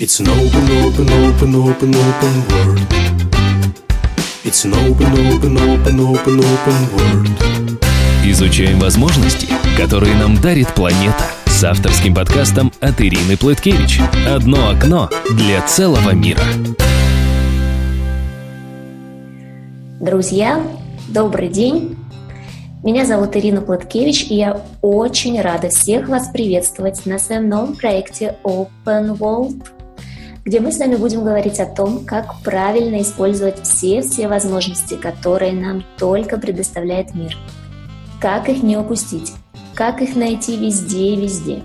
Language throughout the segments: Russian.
It's an open, open, open, open, open world. It's an open, open, open, open, open world. Изучаем возможности, которые нам дарит планета. С авторским подкастом от Ирины Плыткевич. Одно окно для целого мира. Друзья, добрый день! Меня зовут Ирина Платкевич, и я очень рада всех вас приветствовать на своем новом проекте Open World – где мы с вами будем говорить о том, как правильно использовать все-все возможности, которые нам только предоставляет мир. Как их не упустить, как их найти везде и везде.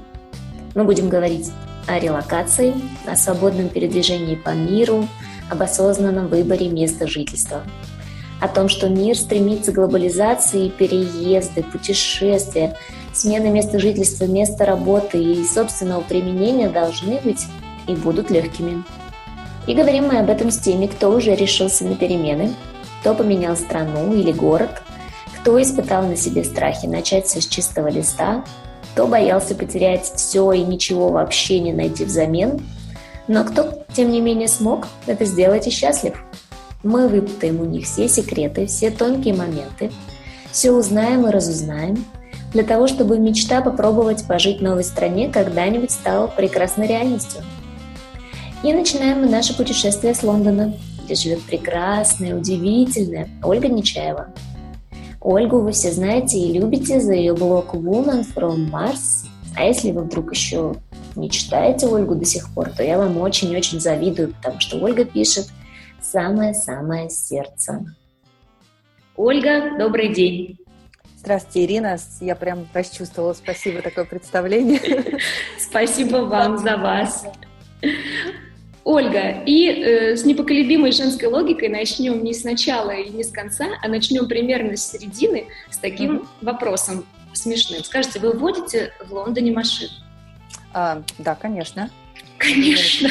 Мы будем говорить о релокации, о свободном передвижении по миру, об осознанном выборе места жительства, о том, что мир стремится к глобализации, переезды, путешествия, смена места жительства, места работы и собственного применения должны быть и будут легкими. И говорим мы об этом с теми, кто уже решился на перемены, кто поменял страну или город, кто испытал на себе страхи начать все с чистого листа, кто боялся потерять все и ничего вообще не найти взамен, но кто, тем не менее, смог это сделать и счастлив. Мы выпытаем у них все секреты, все тонкие моменты, все узнаем и разузнаем, для того, чтобы мечта попробовать пожить в новой стране когда-нибудь стала прекрасной реальностью – и начинаем мы наше путешествие с Лондона, где живет прекрасная, удивительная Ольга Нечаева. Ольгу вы все знаете и любите за ее блог Woman from Mars. А если вы вдруг еще не читаете Ольгу до сих пор, то я вам очень-очень завидую, потому что Ольга пишет самое-самое сердце. Ольга, добрый день. Здравствуйте, Ирина. Я прям расчувствовала. Спасибо такое представление. Спасибо вам за вас. Ольга, и э, с непоколебимой женской логикой начнем не сначала и не с конца, а начнем примерно с середины с таким mm-hmm. вопросом смешным. Скажите, вы водите в Лондоне машину? А, да, конечно. Конечно.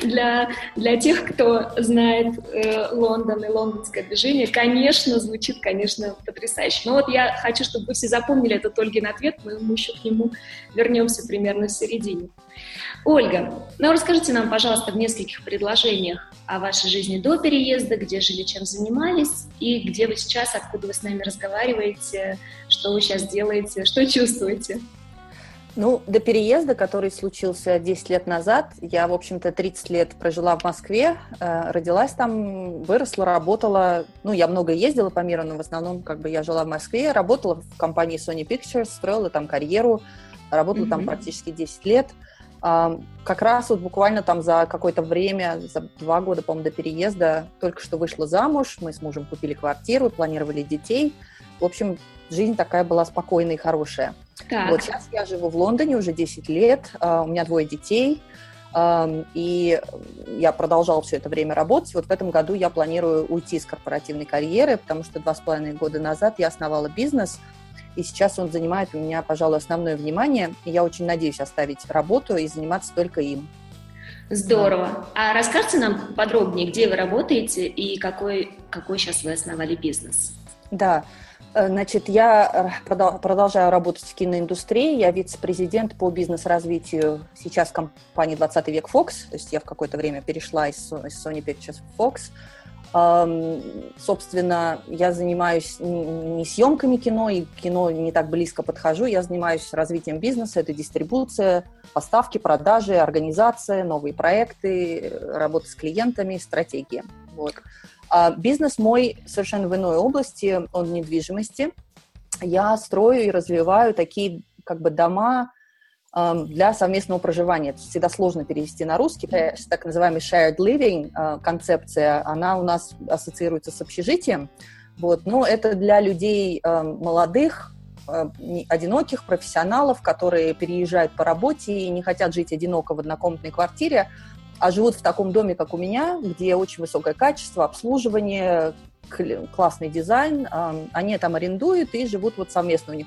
Для, для тех, кто знает э, Лондон и лондонское движение, конечно, звучит, конечно, потрясающе. Но вот я хочу, чтобы вы все запомнили этот Ольгин ответ, мы, мы еще к нему вернемся примерно в середине. Ольга, ну расскажите нам, пожалуйста, в нескольких предложениях о вашей жизни до переезда, где жили, чем занимались, и где вы сейчас, откуда вы с нами разговариваете, что вы сейчас делаете, что чувствуете. Ну, до переезда, который случился 10 лет назад, я, в общем-то, 30 лет прожила в Москве, э, родилась там, выросла, работала. Ну, я много ездила по миру, но в основном, как бы, я жила в Москве, работала в компании Sony Pictures, строила там карьеру, работала mm-hmm. там практически 10 лет. Э, как раз вот буквально там за какое-то время, за два года, по-моему, до переезда, только что вышла замуж, мы с мужем купили квартиру, планировали детей. В общем, жизнь такая была спокойная и хорошая. Так. Вот сейчас я живу в Лондоне уже 10 лет, а, у меня двое детей, и я продолжала все это время работать. Вот в этом году я планирую уйти из корпоративной карьеры, потому что два с половиной года назад я основала бизнес, и сейчас он занимает у меня, пожалуй, основное внимание. И я очень надеюсь оставить работу и заниматься только им. Здорово. А расскажите нам подробнее, где вы работаете и какой, какой сейчас вы основали бизнес? Да, Э, значит, я э, продолжаю работать в киноиндустрии. Я вице-президент по бизнес-развитию сейчас компании «20 век Fox». То есть я в какое-то время перешла из Sony Pictures в Fox. Собственно, я занимаюсь не съемками кино, и кино не так близко подхожу. Я занимаюсь развитием бизнеса. Это дистрибуция, поставки, продажи, организация, новые проекты, работа с клиентами, стратегия. Вот. А бизнес мой совершенно в иной области, он в недвижимости. Я строю и развиваю такие как бы дома для совместного проживания. Это всегда сложно перевести на русский. Так называемый shared living а, концепция, она у нас ассоциируется с общежитием. Вот. Но это для людей молодых, одиноких профессионалов, которые переезжают по работе и не хотят жить одиноко в однокомнатной квартире, а живут в таком доме, как у меня, где очень высокое качество, обслуживание, классный дизайн, они там арендуют и живут вот совместно. У них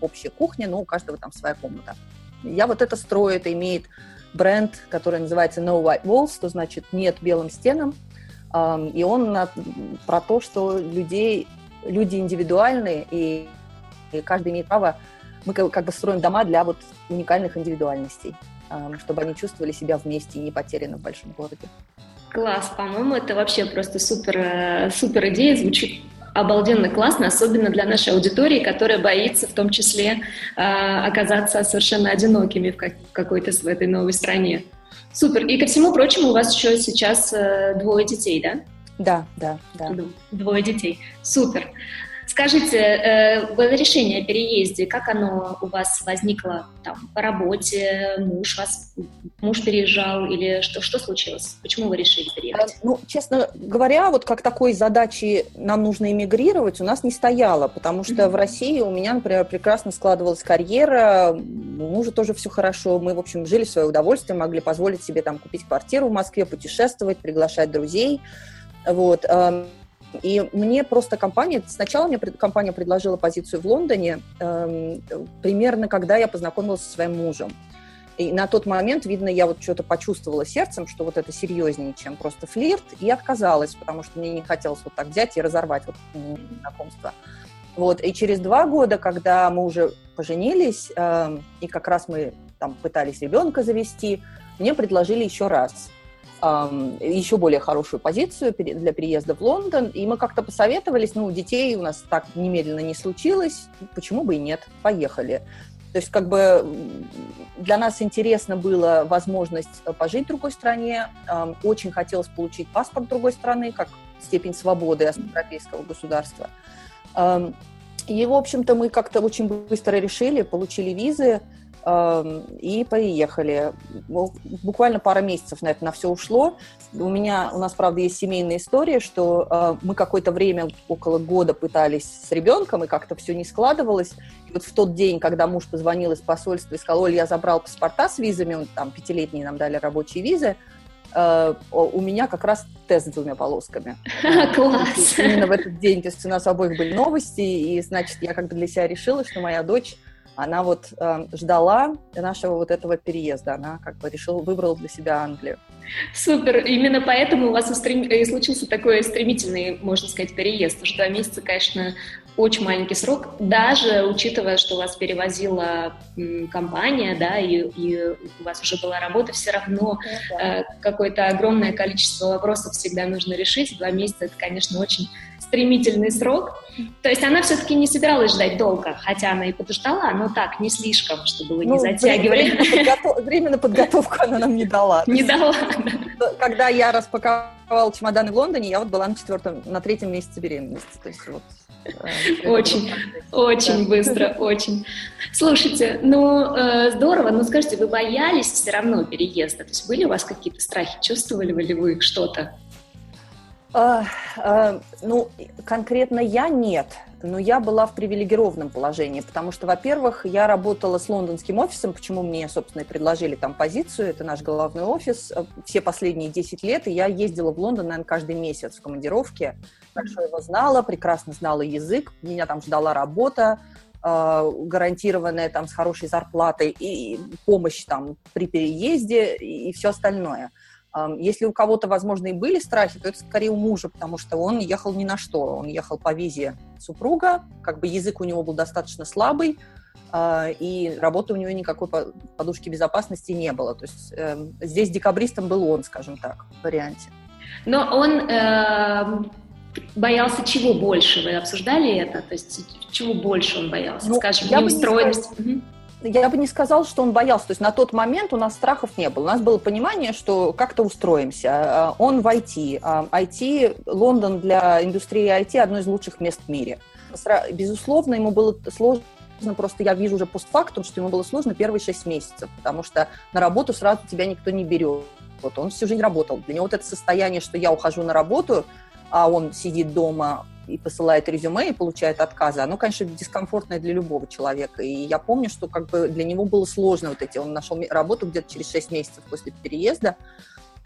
общая кухня, но у каждого там своя комната. Я вот это строю, это имеет бренд, который называется No White Walls, что значит нет белым стенам, и он про то, что людей, люди индивидуальные, и, каждый имеет право, мы как бы строим дома для вот уникальных индивидуальностей. Чтобы они чувствовали себя вместе и не потеряны в большом городе. Класс, по-моему, это вообще просто супер, э, супер идея, звучит обалденно классно, особенно для нашей аудитории, которая боится в том числе э, оказаться совершенно одинокими в, как, какой-то в этой новой стране. Супер. И ко всему прочему, у вас еще сейчас э, двое детей, да? Да, да, да. Двое детей. Супер. Скажите, э, решение о переезде, как оно у вас возникло там, по работе? Муж вас, муж переезжал или что, что случилось? Почему вы решили переехать? Э, ну, честно говоря, вот как такой задачи нам нужно эмигрировать у нас не стояло, потому что mm-hmm. в России у меня, например, прекрасно складывалась карьера, у мужа тоже все хорошо, мы, в общем, жили в свое удовольствие, могли позволить себе там купить квартиру в Москве, путешествовать, приглашать друзей. Вот. Эм, и мне просто компания, сначала мне компания предложила позицию в Лондоне, э, примерно когда я познакомилась со своим мужем. И на тот момент, видно, я вот что-то почувствовала сердцем, что вот это серьезнее, чем просто флирт, и отказалась, потому что мне не хотелось вот так взять и разорвать вот знакомство. Вот, и через два года, когда мы уже поженились, э, и как раз мы там пытались ребенка завести, мне предложили еще раз еще более хорошую позицию для переезда в Лондон, и мы как-то посоветовались, ну, детей у нас так немедленно не случилось, почему бы и нет, поехали. То есть как бы для нас интересно было возможность пожить в другой стране, очень хотелось получить паспорт другой страны, как степень свободы европейского государства. И, в общем-то, мы как-то очень быстро решили, получили визы, и поехали. Буквально пара месяцев на это на все ушло. У меня, у нас, правда, есть семейная история, что э, мы какое-то время, около года пытались с ребенком, и как-то все не складывалось. И вот в тот день, когда муж позвонил из посольства и сказал, Оль, я забрал паспорта с визами, он, там пятилетние нам дали рабочие визы, Uh, у меня как раз тест с двумя полосками. Класс! Именно в этот день, то есть у нас обоих были новости, и, значит, я как-то для себя решила, что моя дочь она вот э, ждала нашего вот этого переезда, она как бы решила, выбрала для себя Англию. Супер, именно поэтому у вас и случился такой стремительный, можно сказать, переезд, потому что два месяца, конечно, очень маленький срок, даже учитывая, что вас перевозила компания, да, и, и у вас уже была работа, все равно ну э, какое-то огромное количество вопросов всегда нужно решить. Два месяца это, конечно, очень стремительный срок. То есть она все-таки не собиралась ждать долго, хотя она и подождала, но так, не слишком, чтобы вы ну, не затягивали. Время на, подготов... время на подготовку она нам не дала. Не дала. Когда я распаковала чемоданы в Лондоне, я вот была на четвертом, на третьем месяце беременности. То есть вот э, очень, очень быстро, очень. Слушайте, ну э, здорово, но скажите, вы боялись все равно переезда? То есть были у вас какие-то страхи, чувствовали ли вы что-то? А, а, ну, конкретно я нет, но я была в привилегированном положении, потому что, во-первых, я работала с лондонским офисом, почему мне, собственно, и предложили там позицию, это наш головной офис, э, все последние 10 лет, и я ездила в Лондон, наверное, каждый месяц в командировке, хорошо его знала, прекрасно знала язык, меня там ждала работа, а, гарантированная там с хорошей зарплатой и помощь там при переезде и все остальное. Если у кого-то, возможно, и были страхи, то это скорее у мужа, потому что он ехал ни на что. Он ехал по визе супруга, как бы язык у него был достаточно слабый, а, и работы у него никакой подушки безопасности не было. То есть э, здесь декабристом был он, скажем так, в варианте. Но он э, боялся чего больше? Вы обсуждали это? То есть чего больше он боялся? Ну, Скажем, неустроенность? Угу я бы не сказал, что он боялся. То есть на тот момент у нас страхов не было. У нас было понимание, что как-то устроимся. А, он в IT. IT, а, Лондон для индустрии IT одно из лучших мест в мире. Безусловно, ему было сложно просто я вижу уже постфактум, что ему было сложно первые шесть месяцев, потому что на работу сразу тебя никто не берет. Вот он всю жизнь работал. Для него вот это состояние, что я ухожу на работу, а он сидит дома и посылает резюме и получает отказы, оно, конечно, дискомфортное для любого человека. И я помню, что как бы для него было сложно вот эти, он нашел работу где-то через 6 месяцев после переезда,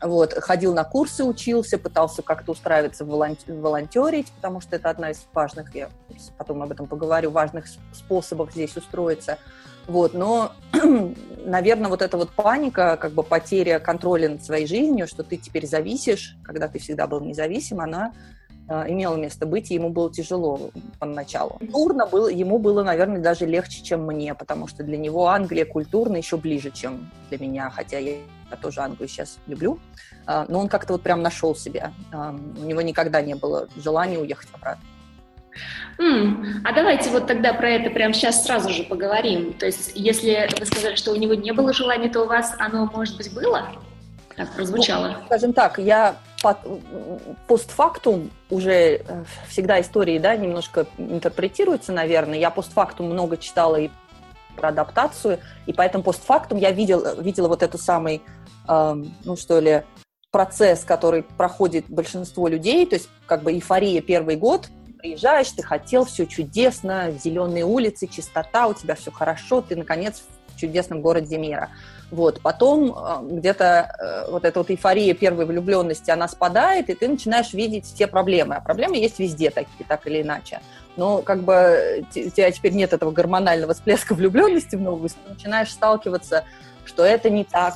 вот, ходил на курсы, учился, пытался как-то устраиваться, волонтерить, потому что это одна из важных, я потом об этом поговорю, важных способов здесь устроиться. Вот, но, наверное, вот эта вот паника, как бы потеря контроля над своей жизнью, что ты теперь зависишь, когда ты всегда был независим, она имело место быть, и ему было тяжело поначалу. Культурно было, ему было, наверное, даже легче, чем мне, потому что для него Англия культурно еще ближе, чем для меня, хотя я, я тоже Англию сейчас люблю. Э, но он как-то вот прям нашел себя. Э, у него никогда не было желания уехать обратно. Mm, а давайте вот тогда про это прямо сейчас сразу же поговорим. То есть, если вы сказали, что у него не было желания, то у вас оно, может быть, было? Так прозвучало. Ну, скажем так, я постфактум уже э, всегда истории, да, немножко интерпретируются, наверное. Я постфактум много читала и про адаптацию, и поэтому постфактум я видел, видела вот эту самый, э, ну что ли, процесс, который проходит большинство людей, то есть как бы эйфория первый год, приезжаешь, ты хотел, все чудесно, зеленые улицы, чистота, у тебя все хорошо, ты, наконец, чудесном городе мира. Вот. Потом э, где-то э, вот эта вот эйфория первой влюбленности, она спадает, и ты начинаешь видеть все проблемы. А проблемы есть везде такие, так или иначе. Но как бы у тебя теперь нет этого гормонального всплеска влюбленности в новую, ты начинаешь сталкиваться, что это не так,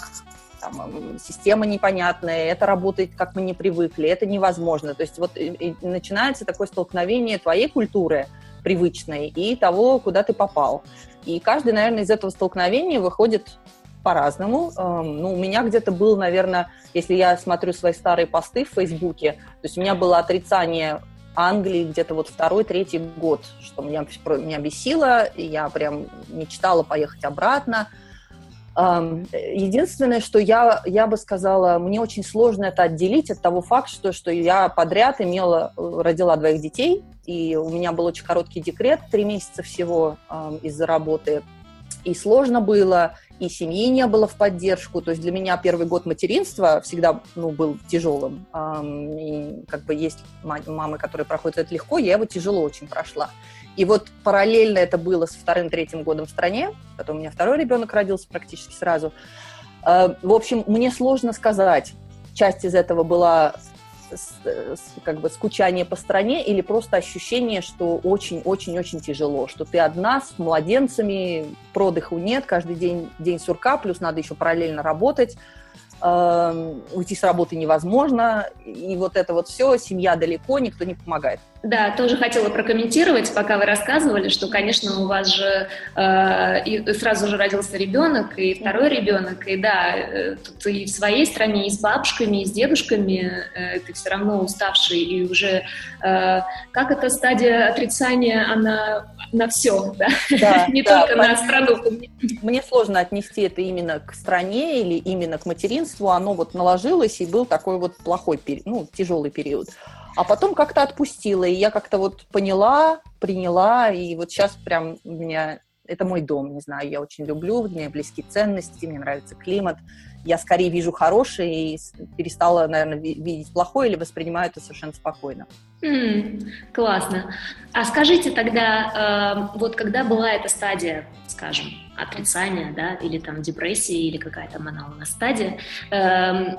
там, система непонятная, это работает, как мы не привыкли, это невозможно. То есть вот и, и начинается такое столкновение твоей культуры привычной и того, куда ты попал. И каждый, наверное, из этого столкновения выходит по-разному. Эм, ну, у меня где-то был, наверное, если я смотрю свои старые посты в Фейсбуке, то есть у меня было отрицание Англии где-то вот второй, третий год, что меня, меня бесило, и я прям мечтала поехать обратно. Единственное, что я, я бы сказала, мне очень сложно это отделить от того факта, что, что я подряд имела, э, родила двоих детей, и у меня был очень короткий декрет, три месяца всего из-за работы. И сложно было, и семьи не было в поддержку. То есть для меня первый год материнства всегда ну, был тяжелым. И как бы есть мамы, которые проходят это легко, я его тяжело очень прошла. И вот параллельно это было с вторым-третьим годом в стране, потом у меня второй ребенок родился практически сразу. Э, в общем, мне сложно сказать, часть из этого была как бы скучание по стране или просто ощущение, что очень-очень-очень тяжело, что ты одна с младенцами, продыху нет, каждый день день сурка, плюс надо еще параллельно работать, Эм, уйти с работы невозможно, и вот это вот все, семья далеко, никто не помогает. Да, тоже хотела прокомментировать, пока вы рассказывали, что, конечно, у вас же э, и сразу же родился ребенок, и второй ребенок, и да, э, тут и в своей стране, и с бабушками, и с дедушками э, ты все равно уставший, и уже э, как эта стадия отрицания, она на все, да, да не да, только на страну. Мне сложно отнести это именно к стране или именно к материнству, оно вот наложилось, и был такой вот плохой, ну, тяжелый период. А потом как-то отпустила, и я как-то вот поняла, приняла, и вот сейчас прям у меня это мой дом, не знаю, я очень люблю, мне близки ценности, мне нравится климат. Я скорее вижу хорошее и перестала, наверное, видеть плохое или воспринимаю это совершенно спокойно. Mm, классно. А скажите тогда, э, вот когда была эта стадия, скажем, отрицания, да, или там депрессии, или какая там она у нас стадия, э,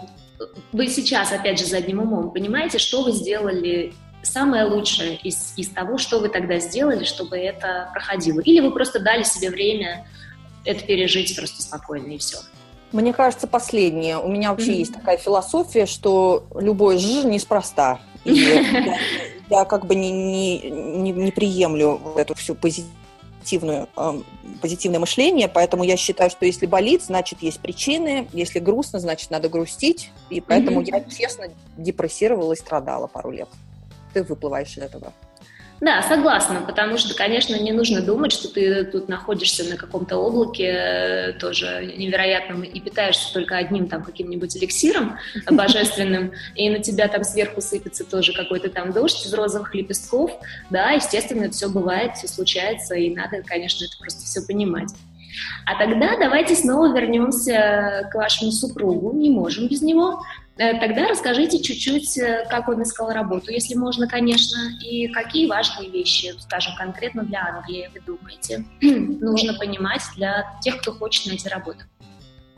вы сейчас, опять же, задним умом понимаете, что вы сделали самое лучшее из, из того, что вы тогда сделали, чтобы это проходило? Или вы просто дали себе время это пережить просто спокойно и все? Мне кажется, последнее. У меня вообще mm-hmm. есть такая философия, что любой жир неспроста. И я, я как бы не, не, не, не приемлю эту всю позитивную, э, позитивное мышление, поэтому я считаю, что если болит, значит есть причины, если грустно, значит надо грустить, и поэтому mm-hmm. я честно депрессировала и страдала пару лет ты выплываешь из этого. Да, согласна, потому что, конечно, не нужно думать, что ты тут находишься на каком-то облаке э, тоже невероятном и питаешься только одним там каким-нибудь эликсиром божественным, и на тебя там сверху сыпется тоже какой-то там дождь из розовых лепестков. Да, естественно, это все бывает, все случается, и надо, конечно, это просто все понимать. А тогда давайте снова вернемся к вашему супругу, не можем без него. Э, тогда расскажите чуть-чуть, э, как он искал работу, если можно, конечно, и какие важные вещи, скажем, конкретно для Англии, вы думаете, нужно понимать для тех, кто хочет найти работу.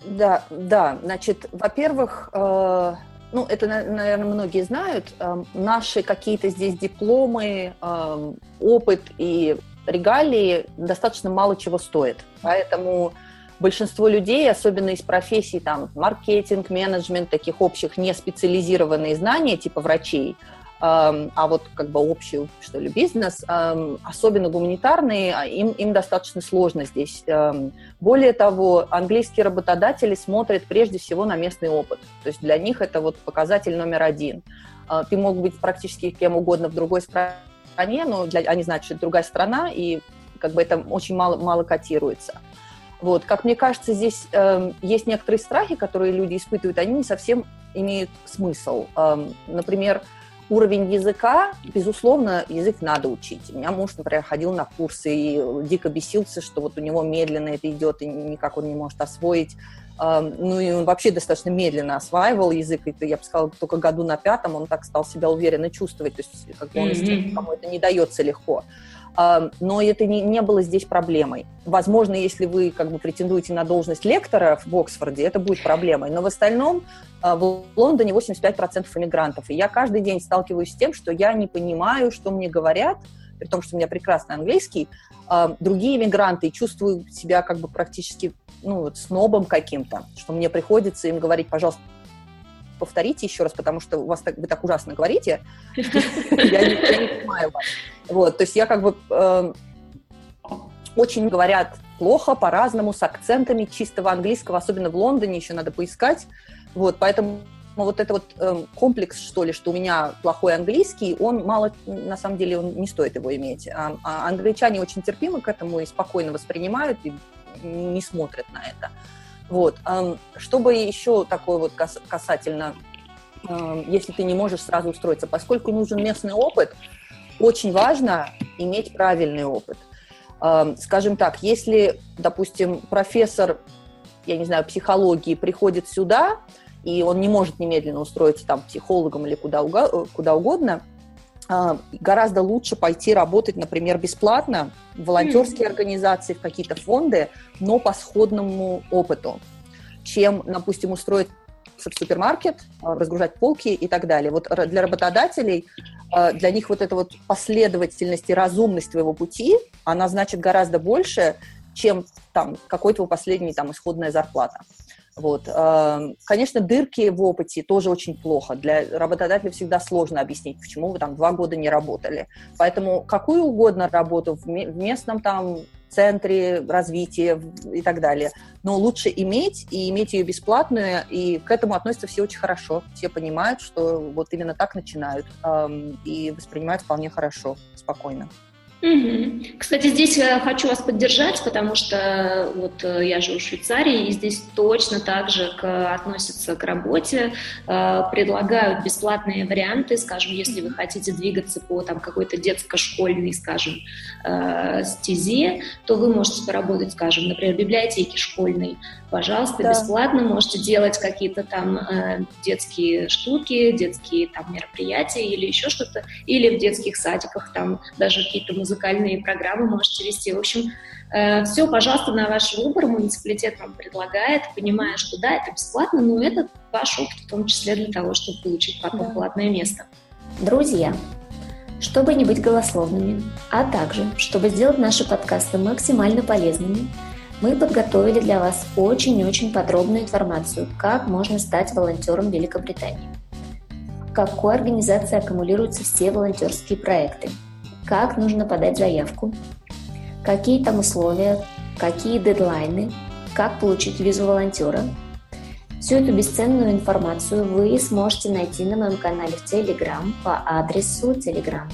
Да, да, значит, во-первых, э, ну, это, наверное, многие знают, э, наши какие-то здесь дипломы, э, опыт и регалии достаточно мало чего стоят. Поэтому большинство людей, особенно из профессий там маркетинг, менеджмент, таких общих не специализированные знания, типа врачей, а вот как бы общий, что ли, бизнес, особенно гуманитарные, а, им, им достаточно сложно здесь. Более того, английские работодатели смотрят прежде всего на местный опыт. То есть для них это вот показатель номер один. А, ты мог быть практически кем угодно в другой стране, но для, они знают, что это другая страна, и как бы это очень мало, мало котируется. Вот. Как мне кажется, здесь э, есть некоторые страхи, которые люди испытывают, они не совсем имеют смысл. Э, например, уровень языка, безусловно, язык надо учить. У меня муж, например, ходил на курсы и дико бесился, что вот у него медленно это идет, и никак он не может освоить. Ну и он вообще достаточно медленно осваивал язык, и я бы сказала, только году на пятом он так стал себя уверенно чувствовать, то есть как бы он mm-hmm. кому это не дается легко но это не, не было здесь проблемой. Возможно, если вы как бы претендуете на должность лектора в Оксфорде, это будет проблемой, но в остальном а, в Лондоне 85% иммигрантов, и я каждый день сталкиваюсь с тем, что я не понимаю, что мне говорят, при том, что у меня прекрасный английский, другие иммигранты, и чувствую себя как бы практически ну, вот, снобом каким-то, что мне приходится им говорить, пожалуйста, повторите еще раз, потому что у вас так, вы так ужасно говорите, я не понимаю вас. Вот, то есть я как бы эм, очень говорят плохо, по-разному, с акцентами чистого английского, особенно в Лондоне еще надо поискать. Вот, поэтому вот это вот э, комплекс, что ли, что у меня плохой английский, он мало, на самом деле, он не стоит его иметь. А, а англичане очень терпимы к этому и спокойно воспринимают, и не смотрят на это. Вот. Чтобы еще такое вот касательно, если ты не можешь сразу устроиться, поскольку нужен местный опыт, очень важно иметь правильный опыт. Скажем так, если, допустим, профессор, я не знаю, психологии приходит сюда, и он не может немедленно устроиться там психологом или куда, угодно – гораздо лучше пойти работать, например, бесплатно в волонтерские mm-hmm. организации, в какие-то фонды, но по сходному опыту, чем, допустим, устроить в супермаркет, а, разгружать полки и так далее. Вот для работодателей, а, для них вот эта вот последовательность и разумность твоего пути, она значит гораздо больше, чем там какой-то последний там исходная зарплата. Вот. Эм, конечно, дырки в опыте тоже очень плохо. Для работодателя всегда сложно объяснить, почему вы там два года не работали. Поэтому какую угодно работу в местном там центре развития и так далее. Но лучше иметь и иметь ее бесплатную, и к этому относятся все очень хорошо. Все понимают, что вот именно так начинают эм, и воспринимают вполне хорошо, спокойно. Угу. Кстати, здесь я хочу вас поддержать, потому что вот э, я живу в Швейцарии, и здесь точно так же к, относятся к работе, э, предлагают бесплатные варианты, скажем, если вы хотите двигаться по там какой-то детско-школьной, скажем, э, стезе, то вы можете поработать, скажем, например, в библиотеке школьной, пожалуйста, да. бесплатно можете делать какие-то там э, детские штуки, детские там мероприятия или еще что-то, или в детских садиках там даже какие-то музыкальные программы можете вести. В общем, э, все, пожалуйста, на ваш выбор. Муниципалитет вам предлагает, понимая, что да, это бесплатно, но это ваш опыт в том числе для того, чтобы получить потом платное место. Друзья, чтобы не быть голословными, а также, чтобы сделать наши подкасты максимально полезными, мы подготовили для вас очень-очень подробную информацию, как можно стать волонтером Великобритании. В какой организации аккумулируются все волонтерские проекты, как нужно подать заявку, какие там условия, какие дедлайны, как получить визу волонтера. Всю эту бесценную информацию вы сможете найти на моем канале в Telegram по адресу telegram.me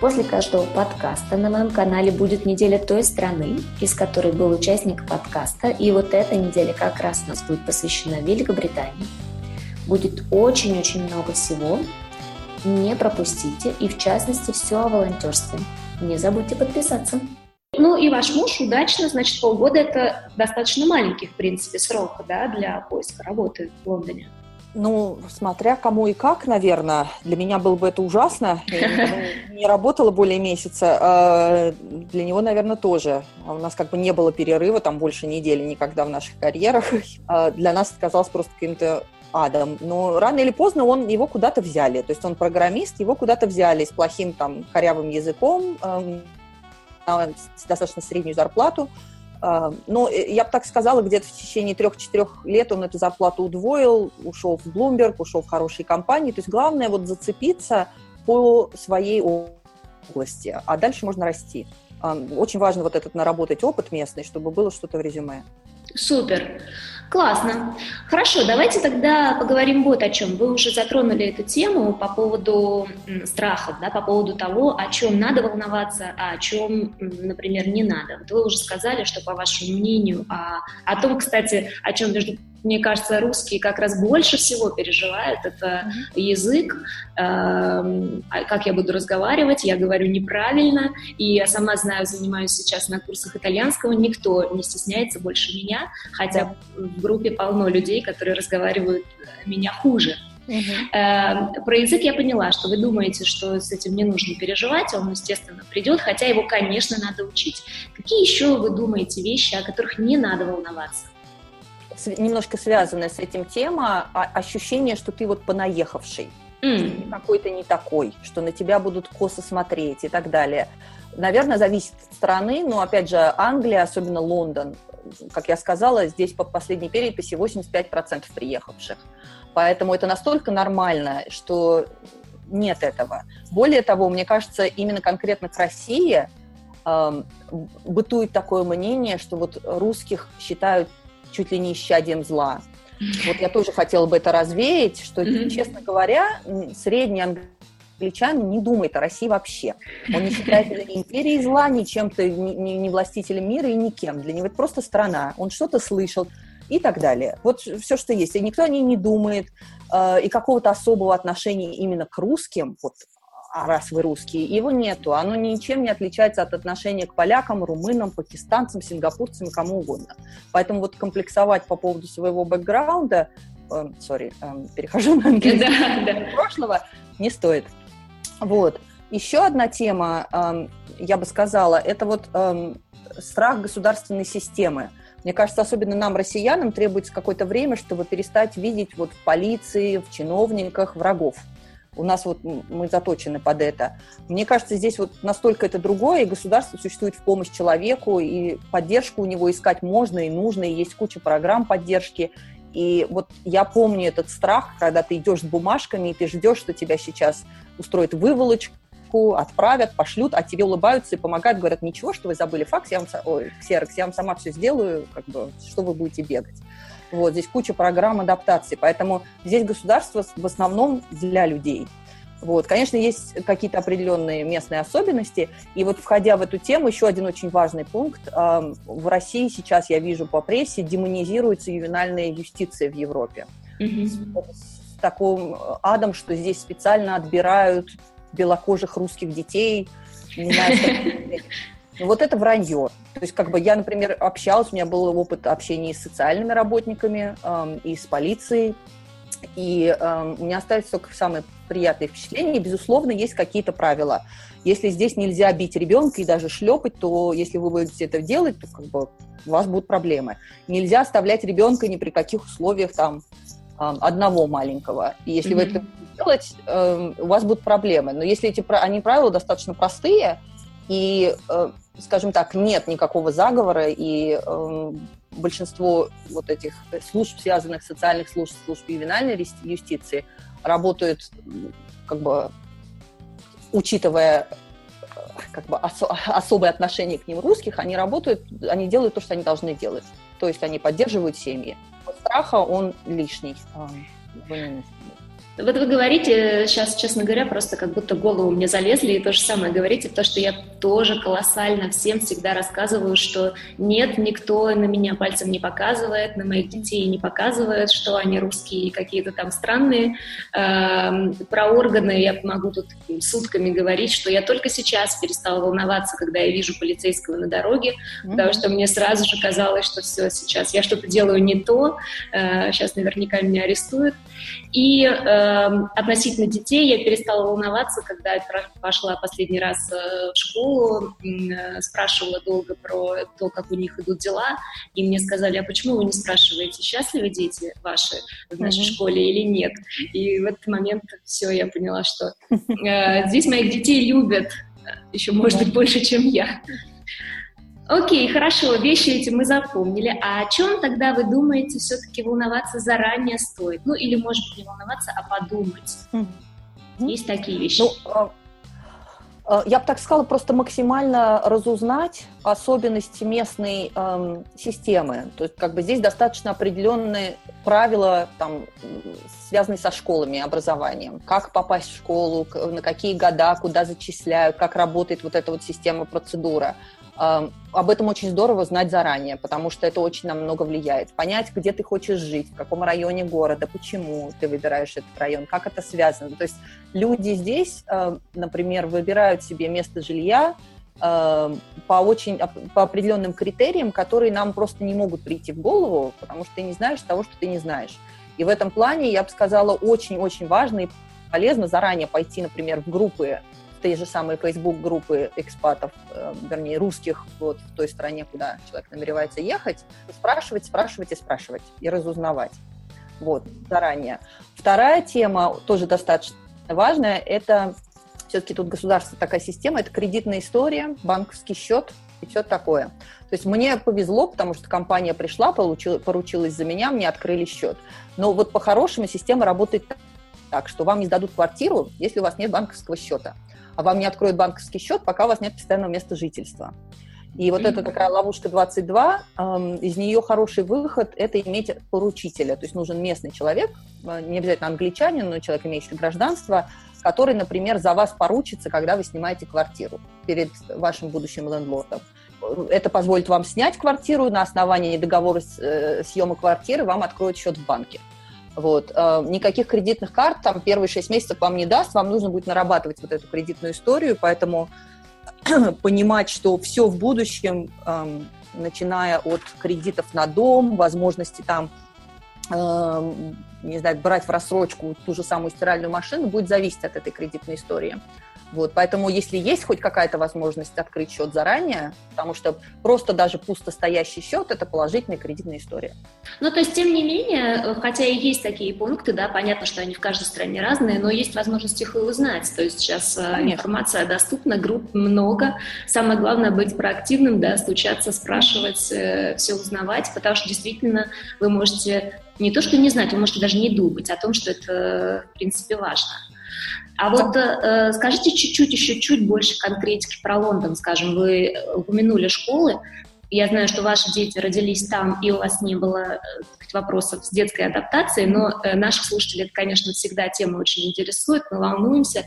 После каждого подкаста на моем канале будет неделя той страны, из которой был участник подкаста, и вот эта неделя как раз у нас будет посвящена Великобритании. Будет очень-очень много всего. Не пропустите, и в частности все о волонтерстве. Не забудьте подписаться. Ну и ваш муж удачно, значит, полгода это достаточно маленький, в принципе, срок да, для поиска работы в Лондоне. Ну, смотря кому и как, наверное. Для меня было бы это ужасно. Я не работала более месяца. А для него, наверное, тоже. У нас как бы не было перерыва, там больше недели никогда в наших карьерах. А для нас это казалось просто каким-то адом. Но рано или поздно он его куда-то взяли. То есть он программист, его куда-то взяли с плохим там корявым языком, эм, достаточно среднюю зарплату. А, но э, я бы так сказала, где-то в течение трех-четырех лет он эту зарплату удвоил, ушел в Bloomberg, ушел в хорошие компании. То есть главное вот зацепиться по своей области, а дальше можно расти. А, очень важно вот этот наработать опыт местный, чтобы было что-то в резюме. Супер. Классно. Хорошо, давайте тогда поговорим вот о чем. Вы уже затронули эту тему по поводу страхов, да, по поводу того, о чем надо волноваться, а о чем, например, не надо. Вот вы уже сказали, что, по вашему мнению, о, о том, кстати, о чем, между мне кажется, русские как раз больше всего переживают, это mm-hmm. язык, э, как я буду разговаривать, я говорю неправильно, и я сама знаю, занимаюсь сейчас на курсах итальянского, никто не стесняется больше меня, хотя в группе полно людей, которые разговаривают меня хуже. Uh-huh. Э, про язык я поняла, что вы думаете, что с этим не нужно переживать, он, естественно, придет, хотя его, конечно, надо учить. Какие еще вы думаете вещи, о которых не надо волноваться? Немножко связанная с этим тема, а, ощущение, что ты вот понаехавший, mm. какой-то не такой, что на тебя будут косо смотреть и так далее. Наверное, зависит от страны, но, опять же, Англия, особенно Лондон, как я сказала, здесь по последней переписи 85% приехавших. Поэтому это настолько нормально, что нет этого. Более того, мне кажется, именно конкретно к России э, бытует такое мнение, что вот русских считают чуть ли не исчадием зла. Вот я тоже хотела бы это развеять, что, mm-hmm. честно говоря, средний англичанин не думает о России вообще. Он не считает это ни империей зла, ни чем-то, ни, ни, ни властителем мира и никем. Для него это просто страна. Он что-то слышал и так далее. Вот все, что есть. И никто о ней не думает. Э, и какого-то особого отношения именно к русским, вот а раз вы русские, его нету. Оно ничем не отличается от отношения к полякам, румынам, пакистанцам, сингапурцам кому угодно. Поэтому вот комплексовать по поводу своего бэкграунда, сори, э, э, перехожу на английский, да, да. прошлого, не стоит. Вот. Еще одна тема, э, я бы сказала, это вот страх государственной системы. Мне кажется, особенно нам, россиянам, требуется какое-то время, чтобы перестать видеть вот в полиции, в чиновниках врагов. У нас вот мы заточены под это. Мне кажется, здесь вот настолько это другое, и государство существует в помощь человеку, и поддержку у него искать можно и нужно, и есть куча программ поддержки. И вот я помню этот страх, когда ты идешь с бумажками, и ты ждешь, что тебя сейчас устроят выволочку, отправят, пошлют, а тебе улыбаются и помогают, говорят, ничего, что вы забыли факс, я вам, ой, ксерокс, я вам сама все сделаю, как бы, что вы будете бегать. Вот, здесь куча программ адаптации, поэтому здесь государство в основном для людей. Вот. Конечно, есть какие-то определенные местные особенности. И вот входя в эту тему, еще один очень важный пункт. В России сейчас, я вижу по прессе, демонизируется ювенальная юстиция в Европе. Mm-hmm. С, таким адом, что здесь специально отбирают белокожих русских детей. Не знаю, вот это вранье. То есть, как бы я, например, общалась, у меня был опыт общения с социальными работниками, эм, и с полицией, и эм, у меня остались только самые приятные впечатления. И, безусловно, есть какие-то правила. Если здесь нельзя бить ребенка и даже шлепать, то если вы будете это делать, то как бы у вас будут проблемы. Нельзя оставлять ребенка ни при каких условиях там эм, одного маленького. И если mm-hmm. вы это делать, э, у вас будут проблемы. Но если эти они правила достаточно простые, и э, скажем так, нет никакого заговора, и э, большинство вот этих служб, связанных социальных служб, служб ювенальной юстиции, работают как бы учитывая как бы осо- особое отношение к ним русских, они работают, они делают то, что они должны делать. То есть они поддерживают семьи. Страха он лишний. Вот вы говорите сейчас, честно говоря, просто как будто голову мне залезли, и то же самое говорите, то, что я тоже колоссально всем всегда рассказываю, что нет, никто на меня пальцем не показывает, на моих детей не показывает, что они русские и какие-то там странные. Эм, про органы я могу тут сутками говорить, что я только сейчас перестала волноваться, когда я вижу полицейского на дороге, mm-hmm. потому что мне сразу же казалось, что все, сейчас я что-то делаю не то, сейчас э, наверняка меня арестуют. И э, относительно детей я перестала волноваться, когда я пошла последний раз э, в школу, э, спрашивала долго про то, как у них идут дела, и мне сказали, а почему вы не спрашиваете, счастливы дети ваши в нашей mm-hmm. школе или нет? И в этот момент все, я поняла, что э, здесь моих детей любят, еще, может быть, больше, чем я. Окей, хорошо, вещи эти мы запомнили. А о чем тогда вы думаете все-таки волноваться заранее стоит? Ну, или, может быть, не волноваться, а подумать. Mm-hmm. Есть такие вещи. Ну, а, а, я бы так сказала, просто максимально разузнать особенности местной эм, системы. То есть, как бы здесь достаточно определенные правила, там, связанные со школами, образованием. Как попасть в школу, на какие года, куда зачисляют, как работает вот эта вот система, процедура. Об этом очень здорово знать заранее, потому что это очень нам много влияет. Понять, где ты хочешь жить, в каком районе города, почему ты выбираешь этот район, как это связано. То есть люди здесь, например, выбирают себе место жилья по очень по определенным критериям, которые нам просто не могут прийти в голову, потому что ты не знаешь того, что ты не знаешь. И в этом плане, я бы сказала, очень-очень важно и полезно заранее пойти, например, в группы те же самые Facebook-группы экспатов, э, вернее, русских вот в той стране, куда человек намеревается ехать, спрашивать, спрашивать и спрашивать, и разузнавать. Вот, заранее. Вторая тема, тоже достаточно важная, это все-таки тут государство такая система, это кредитная история, банковский счет и все такое. То есть мне повезло, потому что компания пришла, получила, поручилась за меня, мне открыли счет. Но вот по-хорошему система работает так, что вам не сдадут квартиру, если у вас нет банковского счета а вам не откроют банковский счет, пока у вас нет постоянного места жительства. И вот mm-hmm. это такая ловушка 22, эм, из нее хороший выход – это иметь поручителя. То есть нужен местный человек, э, не обязательно англичанин, но человек, имеющий гражданство, который, например, за вас поручится, когда вы снимаете квартиру перед вашим будущим лендлордом. Это позволит вам снять квартиру, на основании договора э, съема квартиры вам откроют счет в банке. Вот. Э, никаких кредитных карт там первые шесть месяцев вам не даст, вам нужно будет нарабатывать вот эту кредитную историю, поэтому понимать, что все в будущем, эм, начиная от кредитов на дом, возможности там, эм, не знаю, брать в рассрочку ту же самую стиральную машину, будет зависеть от этой кредитной истории. Вот, поэтому если есть хоть какая-то возможность открыть счет заранее, потому что просто даже пусто стоящий счет – это положительная кредитная история. Ну, то есть, тем не менее, хотя и есть такие пункты, да, понятно, что они в каждой стране разные, но есть возможность их и узнать. То есть сейчас э, Конечно. информация доступна, групп много. Самое главное – быть проактивным, да, стучаться, спрашивать, э, все узнавать, потому что действительно вы можете не то, что не знать, вы можете даже не думать о том, что это, в принципе, важно. А вот э, скажите чуть-чуть еще чуть больше конкретики про Лондон, скажем, вы упомянули школы. Я знаю, что ваши дети родились там, и у вас не было э, вопросов с детской адаптацией, но э, наших слушателей это, конечно, всегда тема очень интересует, мы волнуемся.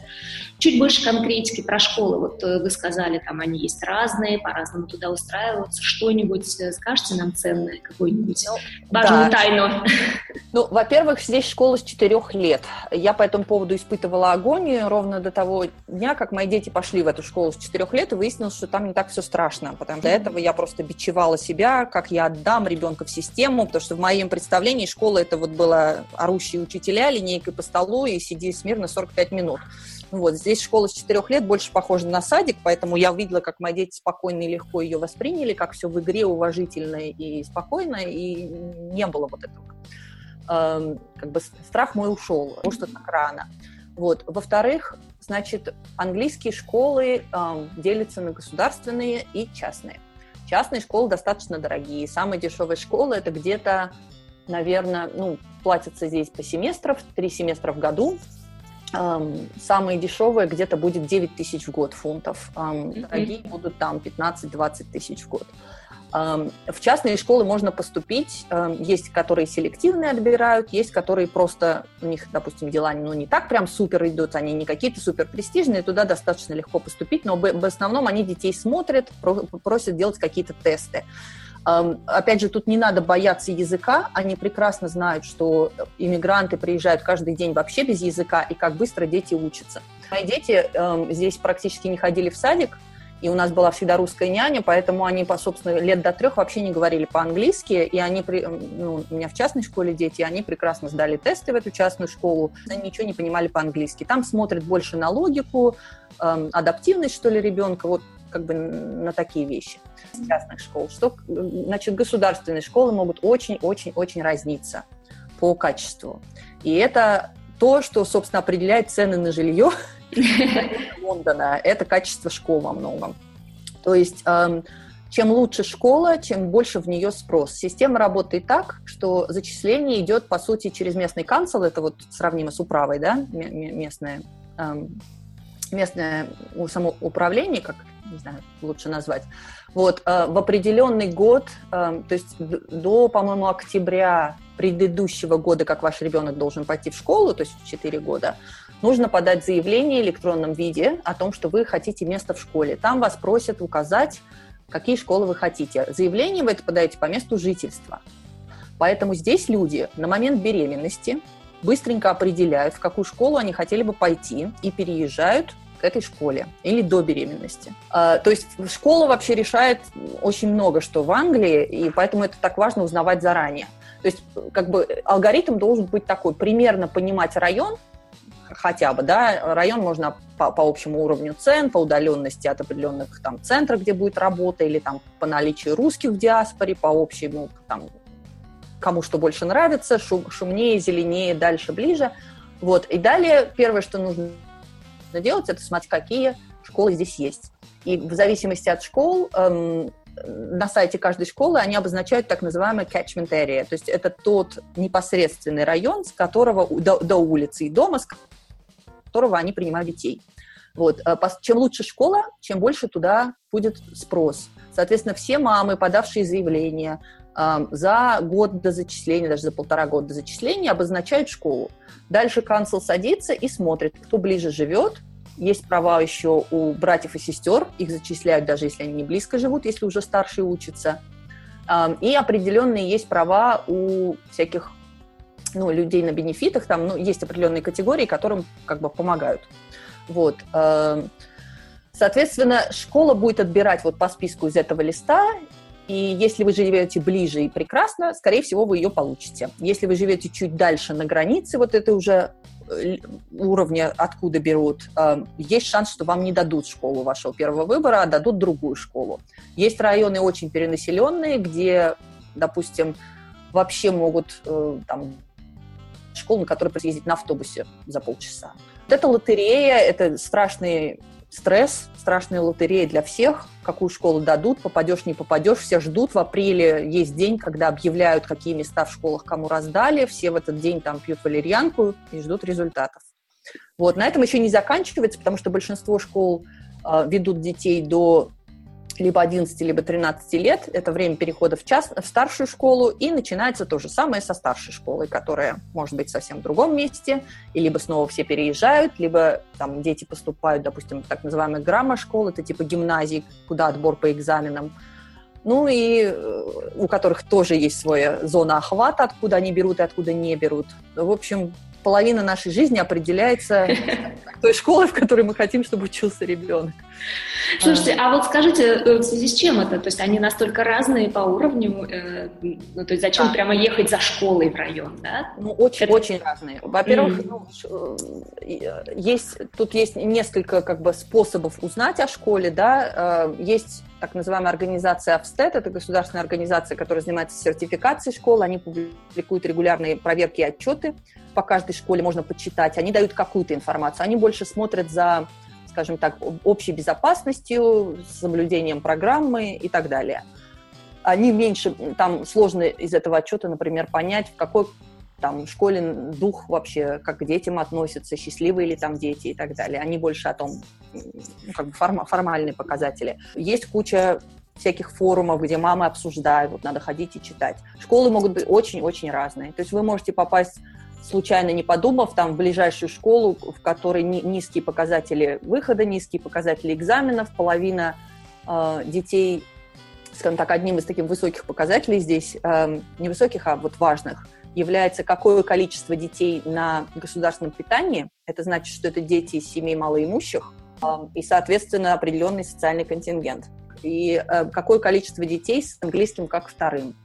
Чуть больше конкретики про школы. Вот э, вы сказали, там они есть разные, по-разному туда устраиваются. Что-нибудь скажете нам ценное, какую-нибудь ну, важную да. тайну? Ну, во-первых, здесь школа с четырех лет. Я по этому поводу испытывала агонию ровно до того дня, как мои дети пошли в эту школу с четырех лет, и выяснилось, что там не так все страшно. Потому что до этого я просто бичевала себя, как я отдам ребенка в систему, потому что в моем представлении школа это вот было орущие учителя, линейкой по столу и сиди смирно 45 минут. Вот, здесь школа с четырех лет больше похожа на садик, поэтому я видела, как мои дети спокойно и легко ее восприняли, как все в игре уважительно и спокойно, и не было вот этого. Эм, как бы страх мой ушел, потому что так рано. Вот. Во-вторых, значит, английские школы э, делятся на государственные и частные. Частные школы достаточно дорогие. Самая дешевая школа это где-то, наверное, ну, платится здесь по семестров, три семестра в году. Эм, самые дешевые где-то будет 9 тысяч в год фунтов. Эм, дорогие будут там 15-20 тысяч в год. В частные школы можно поступить. Есть, которые селективные отбирают, есть, которые просто, у них, допустим, дела ну, не так прям супер идут, они не какие-то супер престижные, туда достаточно легко поступить, но в основном они детей смотрят, просят делать какие-то тесты. Опять же, тут не надо бояться языка, они прекрасно знают, что иммигранты приезжают каждый день вообще без языка, и как быстро дети учатся. Мои дети здесь практически не ходили в садик, и у нас была всегда русская няня, поэтому они, по, собственно, лет до трех вообще не говорили по-английски, и они, ну, у меня в частной школе дети, они прекрасно сдали тесты в эту частную школу, они ничего не понимали по-английски. Там смотрят больше на логику, эм, адаптивность, что ли, ребенка, вот как бы на такие вещи с частных школ. Что, значит, государственные школы могут очень-очень-очень разниться по качеству. И это то, что, собственно, определяет цены на жилье Лондона, это качество школ во многом. То есть эм, чем лучше школа, чем больше в нее спрос. Система работает так, что зачисление идет, по сути, через местный канцел, это вот сравнимо с управой, да, местное, эм, местное самоуправление, как не знаю, лучше назвать. Вот, э, в определенный год, э, то есть до, по-моему, октября предыдущего года, как ваш ребенок должен пойти в школу, то есть в 4 года, нужно подать заявление в электронном виде о том, что вы хотите место в школе. Там вас просят указать, какие школы вы хотите. Заявление вы это подаете по месту жительства. Поэтому здесь люди на момент беременности быстренько определяют, в какую школу они хотели бы пойти, и переезжают этой школе или до беременности. А, то есть школа вообще решает очень много что в Англии, и поэтому это так важно узнавать заранее. То есть как бы алгоритм должен быть такой, примерно понимать район, хотя бы, да, район можно по, по общему уровню цен, по удаленности от определенных там центров, где будет работа, или там по наличию русских в диаспоре, по общему там кому что больше нравится, шум, шумнее, зеленее, дальше, ближе. Вот. И далее первое, что нужно делать, это смотреть, какие школы здесь есть. И в зависимости от школ эм, на сайте каждой школы они обозначают так называемый catchment area, то есть это тот непосредственный район, с которого до, до улицы и дома, с которого они принимают детей. Вот. Э, чем лучше школа, чем больше туда будет спрос. Соответственно, все мамы, подавшие заявление эм, за год до зачисления, даже за полтора года до зачисления, обозначают школу. Дальше канцел садится и смотрит, кто ближе живет, есть права еще у братьев и сестер, их зачисляют даже если они не близко живут, если уже старшие учатся. И определенные есть права у всяких ну, людей на бенефитах, там ну, есть определенные категории, которым как бы помогают. Вот. Соответственно, школа будет отбирать вот по списку из этого листа, и если вы живете ближе и прекрасно, скорее всего, вы ее получите. Если вы живете чуть дальше на границе, вот это уже Э, уровня, откуда берут, э, есть шанс, что вам не дадут школу вашего первого выбора, а дадут другую школу. Есть районы очень перенаселенные, где, допустим, вообще могут э, там, школу, на которую ездить на автобусе за полчаса. Вот это лотерея, это страшный стресс, страшная лотерея для всех, какую школу дадут, попадешь, не попадешь, все ждут. В апреле есть день, когда объявляют, какие места в школах кому раздали, все в этот день там пьют валерьянку и ждут результатов. Вот, на этом еще не заканчивается, потому что большинство школ э, ведут детей до либо 11, либо 13 лет. Это время перехода в, час, в старшую школу. И начинается то же самое со старшей школой, которая может быть совсем в другом месте. И либо снова все переезжают, либо там дети поступают, допустим, в так называемые грамма-школы, это типа гимназии, куда отбор по экзаменам. Ну и э, у которых тоже есть своя зона охвата, откуда они берут и откуда не берут. В общем, половина нашей жизни определяется той школой, в которой мы хотим, чтобы учился ребенок. Слушайте, а вот скажите, э, в связи с чем это? То есть они настолько разные по уровню, э, ну, то есть зачем да. прямо ехать за школой в район, да? Ну, очень, это... очень разные. Во-первых, mm. ну, э, есть, тут есть несколько как бы способов узнать о школе, да, есть так называемая организация Австед, это государственная организация, которая занимается сертификацией школ, они публикуют регулярные проверки и отчеты по каждой школе, можно почитать, они дают какую-то информацию, они больше смотрят за скажем так, общей безопасностью, соблюдением программы и так далее. Они меньше, там сложно из этого отчета, например, понять, в какой там школе дух вообще, как к детям относятся, счастливые ли там дети и так далее. Они больше о том, ну, как бы форма, формальные показатели. Есть куча всяких форумов, где мамы обсуждают, вот надо ходить и читать. Школы могут быть очень-очень разные. То есть вы можете попасть случайно не подумав, там в ближайшую школу, в которой низкие показатели выхода, низкие показатели экзаменов, половина э, детей, скажем так, одним из таких высоких показателей здесь, э, не высоких, а вот важных, является какое количество детей на государственном питании. Это значит, что это дети из семей малоимущих и, соответственно, определенный социальный контингент. И э, какое количество детей с английским как вторым.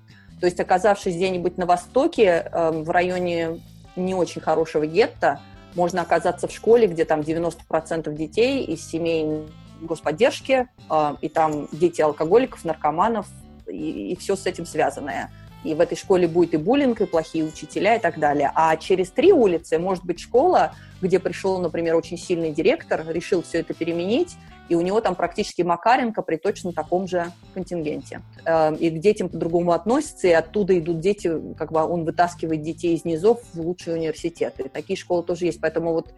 То есть, оказавшись где-нибудь на Востоке, э, в районе не очень хорошего гетто, можно оказаться в школе, где там 90% детей из семей господдержки, э, и там дети алкоголиков, наркоманов, и, и все с этим связанное. И в этой школе будет и буллинг, и плохие учителя, и так далее. А через три улицы может быть школа, где пришел, например, очень сильный директор, решил все это переменить, и у него там практически Макаренко при точно таком же контингенте. Э, и к детям по-другому относятся, и оттуда идут дети, как бы он вытаскивает детей из низов в лучшие университеты. Такие школы тоже есть, поэтому вот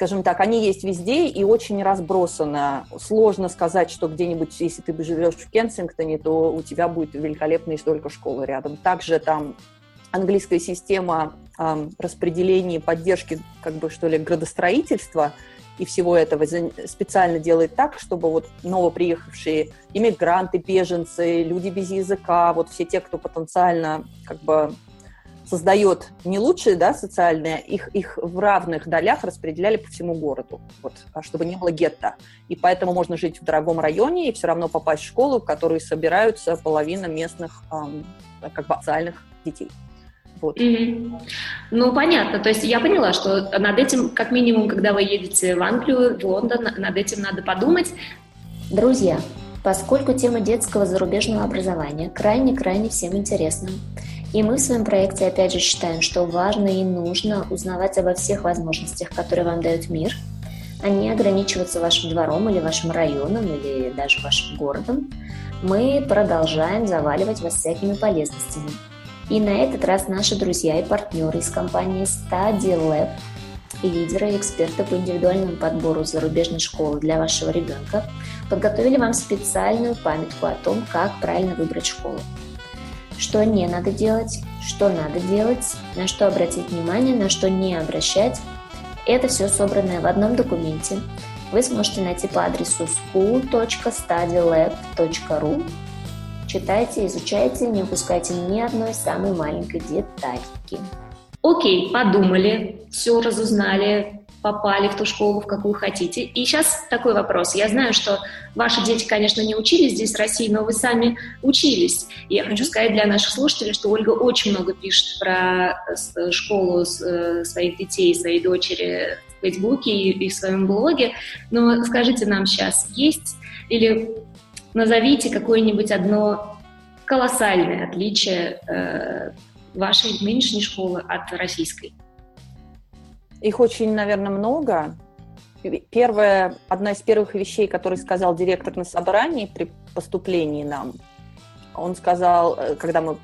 скажем так, они есть везде и очень разбросаны. Сложно сказать, что где-нибудь, если ты живешь в Кенсингтоне, то у тебя будет великолепная столько школы рядом. Также там английская система э, распределения поддержки, как бы, что ли, градостроительства и всего этого специально делает так, чтобы вот новоприехавшие иммигранты, беженцы, люди без языка, вот все те, кто потенциально как бы создает не лучшие, да, социальные, их, их в равных долях распределяли по всему городу, вот, а чтобы не было гетто. И поэтому можно жить в дорогом районе и все равно попасть в школу, в которой собираются половина местных эм, как бы социальных детей. Вот. Mm-hmm. Ну, понятно. То есть я поняла, что над этим, как минимум, когда вы едете в Англию, в Лондон, над этим надо подумать. Друзья, поскольку тема детского зарубежного образования крайне-крайне всем интересна, и мы в своем проекте опять же считаем, что важно и нужно узнавать обо всех возможностях, которые вам дает мир, а не ограничиваться вашим двором или вашим районом или даже вашим городом. Мы продолжаем заваливать вас всякими полезностями. И на этот раз наши друзья и партнеры из компании Study Lab лидеры и эксперты по индивидуальному подбору зарубежной школы для вашего ребенка подготовили вам специальную памятку о том, как правильно выбрать школу что не надо делать, что надо делать, на что обратить внимание, на что не обращать. Это все собранное в одном документе. Вы сможете найти по адресу school.studylab.ru. Читайте, изучайте, не упускайте ни одной самой маленькой детальки. Окей, подумали, все разузнали, попали в ту школу, в какую хотите. И сейчас такой вопрос. Я знаю, что ваши дети, конечно, не учились здесь, в России, но вы сами учились. И я хочу сказать для наших слушателей, что Ольга очень много пишет про э, школу э, своих детей, своей дочери в Фейсбуке и в своем блоге. Но скажите нам сейчас, есть или назовите какое-нибудь одно колоссальное отличие э, вашей нынешней школы от российской? Их очень, наверное, много. Первая, одна из первых вещей, которые сказал директор на собрании при поступлении нам, он сказал, э, когда мы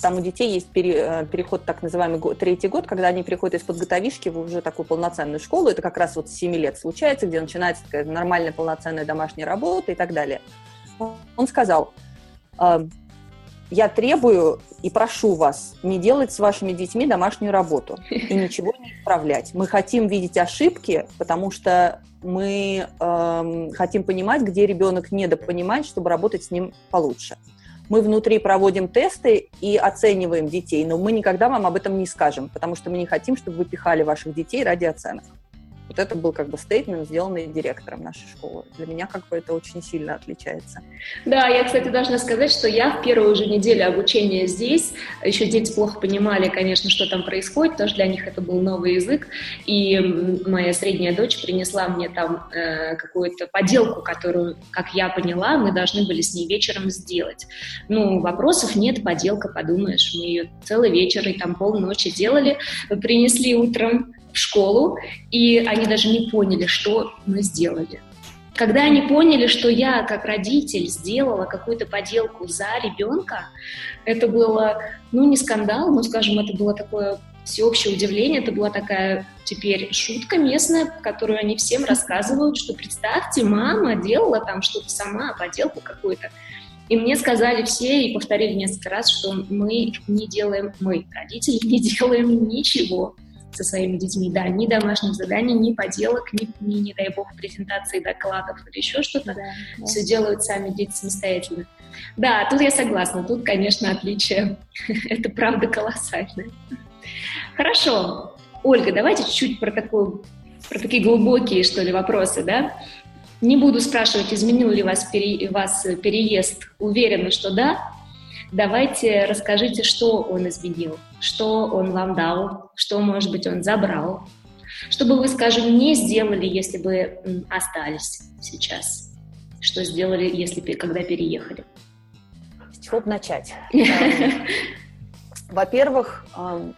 там у детей есть э, переход так называемый третий год, когда они переходят из подготовишки в уже такую полноценную школу, это как раз вот с 7 лет случается, где начинается такая нормальная полноценная домашняя работа и так далее. Он сказал, «Э, я требую и прошу вас не делать с вашими детьми домашнюю работу и ничего не исправлять. Мы хотим видеть ошибки, потому что мы э, хотим понимать, где ребенок недопонимает, чтобы работать с ним получше. Мы внутри проводим тесты и оцениваем детей, но мы никогда вам об этом не скажем, потому что мы не хотим, чтобы вы пихали ваших детей ради оценок. Вот это был как бы стейтмент, сделанный директором нашей школы. Для меня как бы это очень сильно отличается. Да, я, кстати, должна сказать, что я в первую же неделю обучения здесь, еще дети плохо понимали, конечно, что там происходит, тоже для них это был новый язык, и моя средняя дочь принесла мне там э, какую-то поделку, которую, как я поняла, мы должны были с ней вечером сделать. Ну, вопросов нет, поделка, подумаешь, мы ее целый вечер и там полночи делали, принесли утром, школу, и они даже не поняли, что мы сделали. Когда они поняли, что я как родитель сделала какую-то поделку за ребенка, это было, ну, не скандал, но, скажем, это было такое всеобщее удивление, это была такая теперь шутка местная, которую они всем рассказывают, что представьте, мама делала там что-то сама, поделку какую-то. И мне сказали все и повторили несколько раз, что мы не делаем, мы, родители, не делаем ничего со своими детьми, да, ни домашних заданий, ни поделок, ни, ни не дай бог, презентации докладов или еще что-то. Да, да. Все делают сами дети самостоятельно. Да, тут я согласна, тут, конечно, отличие, это правда колоссальное. Хорошо, Ольга, давайте чуть-чуть про такую про такие глубокие, что ли, вопросы, да? Не буду спрашивать, изменил ли вас, пере, вас переезд. Уверена, что да. Давайте расскажите, что он изменил, что он вам дал, что, может быть, он забрал, что бы вы, скажем, не сделали, если бы остались сейчас, что сделали, если когда переехали. С чего бы начать? Эм, во-первых, эм,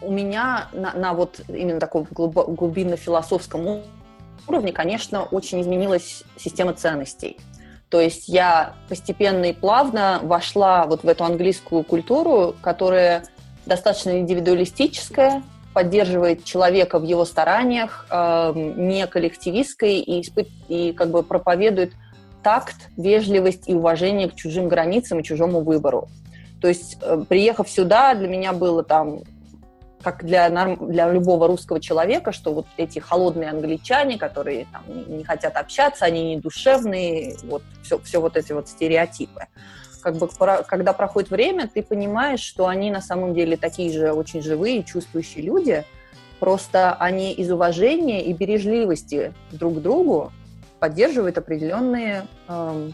у меня на, на вот именно таком глубинно-философском уровне, конечно, очень изменилась система ценностей. То есть я постепенно и плавно вошла вот в эту английскую культуру, которая достаточно индивидуалистическая, поддерживает человека в его стараниях, э, не коллективистской и, и как бы проповедует такт, вежливость и уважение к чужим границам и чужому выбору. То есть, э, приехав сюда, для меня было там как для, для любого русского человека, что вот эти холодные англичане, которые там, не хотят общаться, они не душевные, вот все, все вот эти вот стереотипы. Как бы, когда проходит время, ты понимаешь, что они на самом деле такие же очень живые, чувствующие люди, просто они из уважения и бережливости друг к другу поддерживают определенные эм,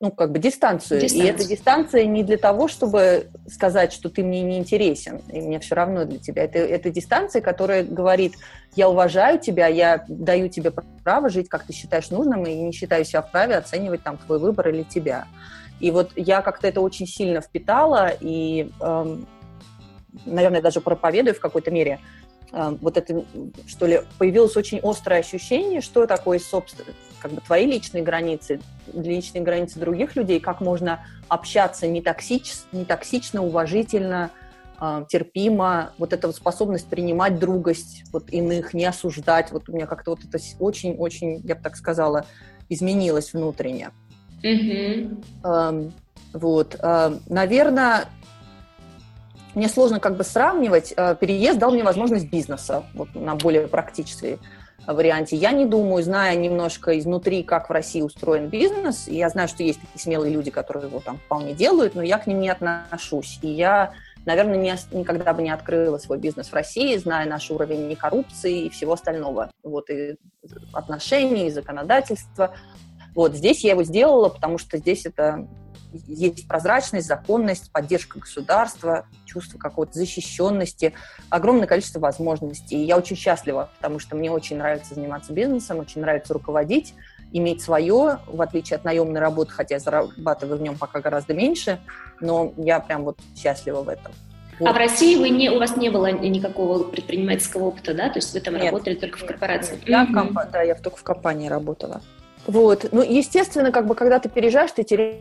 ну, как бы дистанцию. дистанцию. И эта дистанция не для того, чтобы сказать, что ты мне не интересен, и мне все равно для тебя. Это, это дистанция, которая говорит, я уважаю тебя, я даю тебе право жить, как ты считаешь нужным, и не считаю себя вправе оценивать там твой выбор или тебя. И вот я как-то это очень сильно впитала, и, эм, наверное, даже проповедую в какой-то мере, эм, вот это, что ли, появилось очень острое ощущение, что такое, собственно, как бы твои личные границы, личные границы других людей, как можно общаться не, токсич, не токсично, уважительно, э, терпимо, вот эта вот способность принимать другость вот иных, не осуждать, вот у меня как-то вот это очень-очень, я бы так сказала, изменилось внутренне. Mm-hmm. Э, вот, э, наверное, мне сложно как бы сравнивать. Э, переезд дал мне возможность бизнеса вот, на более практической варианте. Я не думаю, зная немножко изнутри, как в России устроен бизнес, и я знаю, что есть такие смелые люди, которые его там вполне делают, но я к ним не отношусь. И я, наверное, не, никогда бы не открыла свой бизнес в России, зная наш уровень не коррупции и всего остального. Вот и отношений, и законодательства. Вот здесь я его сделала, потому что здесь это есть прозрачность, законность, поддержка государства, чувство какой-то защищенности, огромное количество возможностей. И я очень счастлива, потому что мне очень нравится заниматься бизнесом, очень нравится руководить, иметь свое, в отличие от наемной работы, хотя я зарабатываю в нем пока гораздо меньше, но я прям вот счастлива в этом. Вот. А в России вы не, у вас не было никакого предпринимательского опыта, да? То есть вы там нет, работали только в корпорации? Нет, я в комп... Да, я только в компании работала. Вот. Ну, естественно, как бы, когда ты переезжаешь, ты теряешь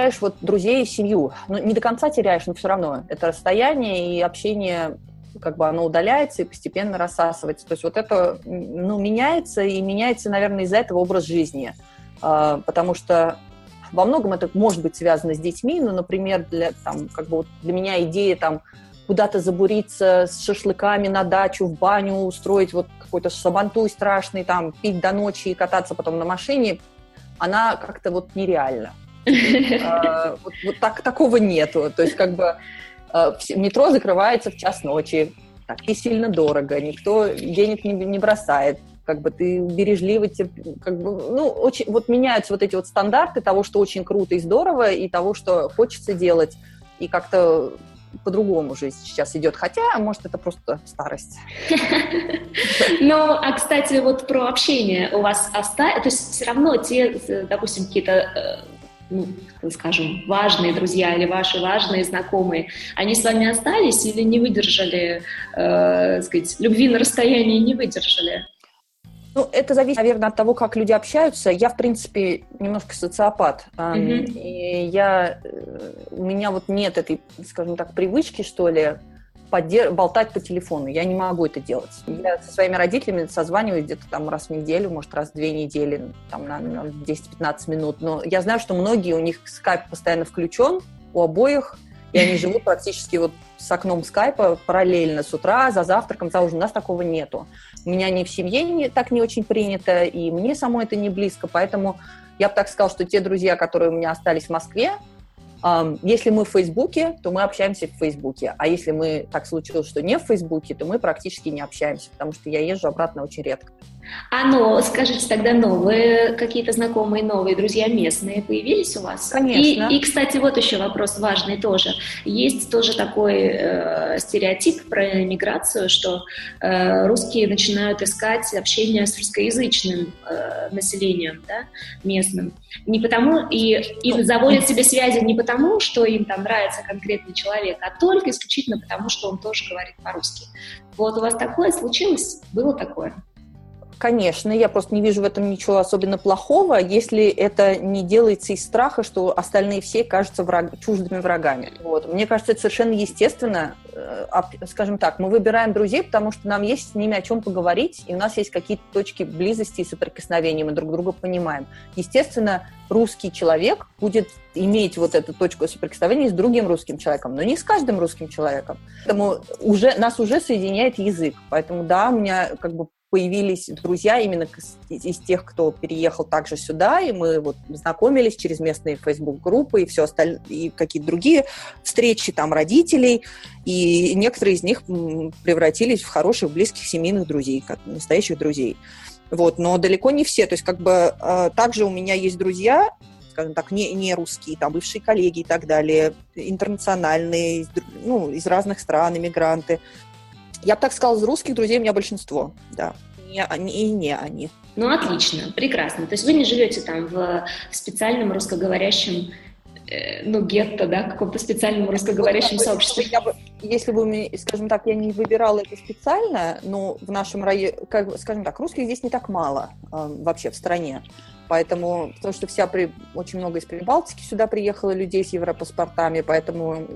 теряешь вот друзей и семью. Ну, не до конца теряешь, но все равно. Это расстояние и общение как бы оно удаляется и постепенно рассасывается. То есть вот это, ну, меняется, и меняется, наверное, из-за этого образ жизни. А, потому что во многом это может быть связано с детьми, но, например, для, там, как бы вот для меня идея там куда-то забуриться с шашлыками на дачу, в баню, устроить вот какой-то сабантуй страшный, там, пить до ночи и кататься потом на машине, она как-то вот нереальна. А, вот, так, такого нету. То есть как бы а, метро закрывается в час ночи, так и сильно дорого, никто денег не, бросает, как бы ты бережливо, как бы, ну, очень, вот меняются вот эти вот стандарты того, что очень круто и здорово, и того, что хочется делать, и как-то по-другому жизнь сейчас идет. Хотя, может, это просто старость. Ну, а, кстати, вот про общение у вас осталось, то есть все равно те, допустим, какие-то э, ну, скажем, важные друзья или ваши важные знакомые, они с вами остались или не выдержали, э, сказать, любви на расстоянии не выдержали? Ну, это зависит, наверное, от того, как люди общаются. Я, в принципе, немножко социопат. Mm-hmm. И я, э, у меня вот нет этой, скажем так, привычки, что ли, поддер... болтать по телефону. Я не могу это делать. Я со своими родителями созваниваюсь где-то там раз в неделю, может, раз в две недели, там на, на 10-15 минут. Но я знаю, что многие, у них скайп постоянно включен, у обоих, и они живут практически вот с окном скайпа параллельно с утра, за завтраком, за ужином. У нас такого нету. У меня ни в семье не, так не очень принято, и мне самой это не близко, поэтому я бы так сказала, что те друзья, которые у меня остались в Москве, если мы в Фейсбуке, то мы общаемся в Фейсбуке. А если мы так случилось, что не в Фейсбуке, то мы практически не общаемся, потому что я езжу обратно очень редко. А ну, скажите тогда новые, какие-то знакомые новые друзья местные появились у вас? Конечно. И, и кстати, вот еще вопрос важный тоже. Есть тоже такой э, стереотип про миграцию, что э, русские начинают искать общение с русскоязычным э, населением, да, местным. Не потому, и, и ну, заводят себе связи не потому, что им там нравится конкретный человек, а только исключительно потому, что он тоже говорит по-русски. Вот у вас такое случилось? Было такое? Конечно, я просто не вижу в этом ничего особенно плохого, если это не делается из страха, что остальные все кажутся враг, чуждыми врагами. Вот. Мне кажется, это совершенно естественно. Э, скажем так, мы выбираем друзей, потому что нам есть с ними о чем поговорить, и у нас есть какие-то точки близости и соприкосновения, мы друг друга понимаем. Естественно, русский человек будет иметь вот эту точку соприкосновения с другим русским человеком, но не с каждым русским человеком. Поэтому уже, нас уже соединяет язык. Поэтому да, у меня как бы появились друзья именно из тех, кто переехал также сюда, и мы вот знакомились через местные Facebook-группы и все остальное, и какие-то другие встречи там родителей, и некоторые из них превратились в хороших, близких семейных друзей, как настоящих друзей. Вот, но далеко не все. То есть, как бы, э, также у меня есть друзья, скажем так, не, не русские, там, бывшие коллеги и так далее, интернациональные, ну, из разных стран, иммигранты, я бы так сказала, из русских друзей у меня большинство, да. Не они и не они. Ну, отлично, прекрасно. То есть вы не живете там в специальном русскоговорящем э, ну, гетто, да, каком-то специальном русскоговорящем вот, сообществе. Я бы, если бы, скажем так, я не выбирала это специально, но в нашем районе, как, скажем так, русских здесь не так мало э, вообще в стране. Поэтому, потому что вся при, очень много из Прибалтики сюда приехало людей с европаспортами, поэтому